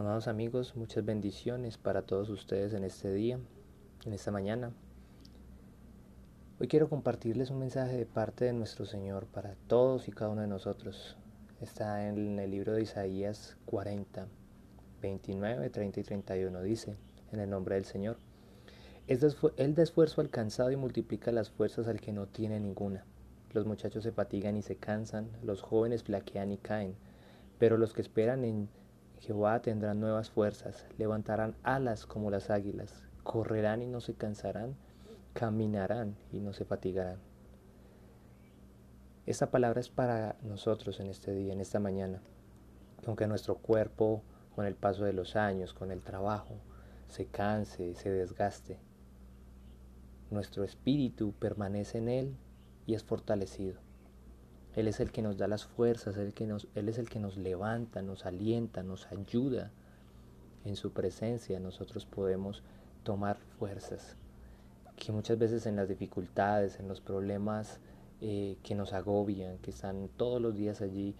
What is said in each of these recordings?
Amados amigos, muchas bendiciones para todos ustedes en este día, en esta mañana. Hoy quiero compartirles un mensaje de parte de nuestro Señor para todos y cada uno de nosotros. Está en el libro de Isaías 40, 29, 30 y 31. Dice, en el nombre del Señor, Él da esfuerzo al cansado y multiplica las fuerzas al que no tiene ninguna. Los muchachos se fatigan y se cansan, los jóvenes flaquean y caen, pero los que esperan en Jehová tendrán nuevas fuerzas, levantarán alas como las águilas, correrán y no se cansarán, caminarán y no se fatigarán. Esta palabra es para nosotros en este día, en esta mañana. Aunque nuestro cuerpo, con el paso de los años, con el trabajo, se canse y se desgaste, nuestro espíritu permanece en Él y es fortalecido. Él es el que nos da las fuerzas, Él, que nos, Él es el que nos levanta, nos alienta, nos ayuda. En su presencia nosotros podemos tomar fuerzas que muchas veces en las dificultades, en los problemas eh, que nos agobian, que están todos los días allí,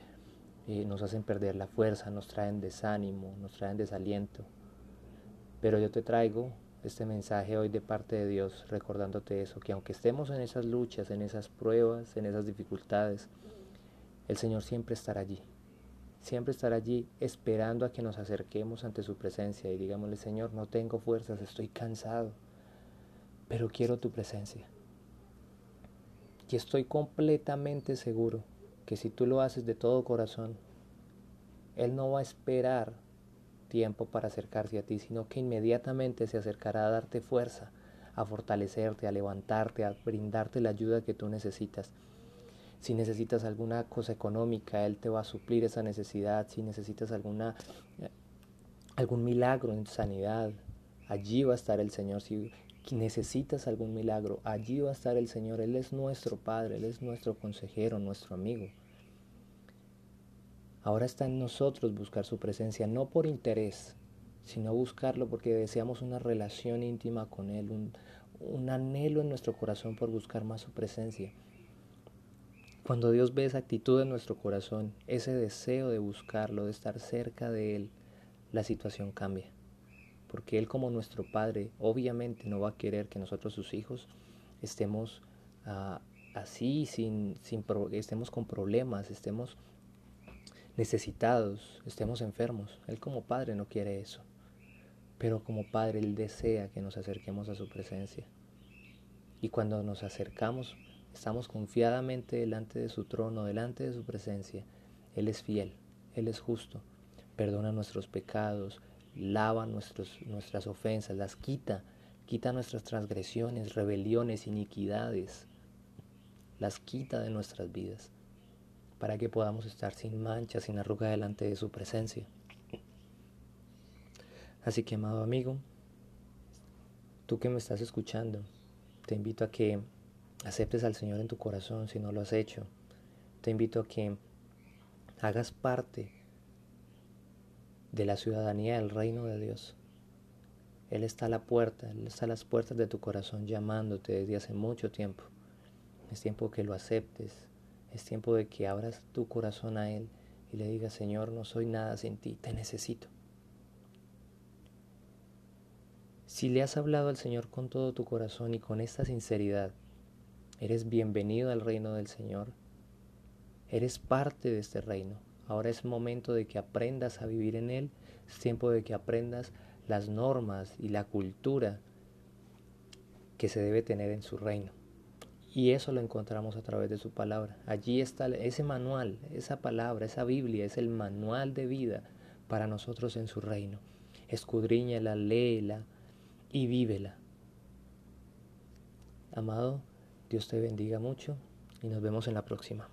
eh, nos hacen perder la fuerza, nos traen desánimo, nos traen desaliento. Pero yo te traigo este mensaje hoy de parte de Dios recordándote eso, que aunque estemos en esas luchas, en esas pruebas, en esas dificultades, el Señor siempre estará allí. Siempre estará allí esperando a que nos acerquemos ante su presencia y digámosle, Señor, no tengo fuerzas, estoy cansado, pero quiero tu presencia. Y estoy completamente seguro que si tú lo haces de todo corazón, Él no va a esperar tiempo para acercarse a ti, sino que inmediatamente se acercará a darte fuerza, a fortalecerte, a levantarte, a brindarte la ayuda que tú necesitas. Si necesitas alguna cosa económica, Él te va a suplir esa necesidad. Si necesitas alguna, algún milagro en sanidad, allí va a estar el Señor. Si necesitas algún milagro, allí va a estar el Señor. Él es nuestro Padre, Él es nuestro consejero, nuestro amigo. Ahora está en nosotros buscar su presencia, no por interés, sino buscarlo porque deseamos una relación íntima con Él, un, anhelo en nuestro corazón por buscar más su presencia. Cuando Dios ve esa actitud en nuestro corazón, ese deseo de buscarlo, de estar cerca de Él, la situación cambia. Porque Él como nuestro Padre obviamente no va a querer que nosotros sus hijos estemos uh, así, sin, sin estemos con problemas, estemos necesitados, estemos enfermos. Él como Padre no quiere eso. Pero como Padre Él desea que nos acerquemos a su presencia. Y cuando nos acercamos, estamos confiadamente delante de su trono, delante de su presencia. Él es fiel, Él es justo, perdona nuestros pecados, lava nuestros, nuestras ofensas, las quita, quita nuestras transgresiones, rebeliones, iniquidades, las quita de nuestras vidas para que podamos estar sin mancha, sin arruga delante de su presencia. Así que, amado amigo, tú que me estás escuchando, te invito a que aceptes al Señor en tu corazón si no lo has hecho. Te invito a que hagas parte de la ciudadanía del reino de Dios. Él está a la puerta, Él está a las puertas de tu corazón llamándote desde hace mucho tiempo. Es tiempo que lo aceptes, es tiempo de que abras tu corazón a Él y le digas, Señor, no soy nada sin ti, te necesito. Si le has hablado al Señor con todo tu corazón y con esta sinceridad, eres bienvenido al reino del Señor. Eres parte de este reino. Ahora es momento de que aprendas a vivir en Él. Es tiempo de que aprendas las normas y la cultura que se debe tener en su reino. Y eso lo encontramos a través de su palabra. Allí está ese manual, esa palabra, esa Biblia, es el manual de vida para nosotros en su reino. Escudriñala, léela y vívela. Amado, Dios te bendiga mucho y nos vemos en la próxima.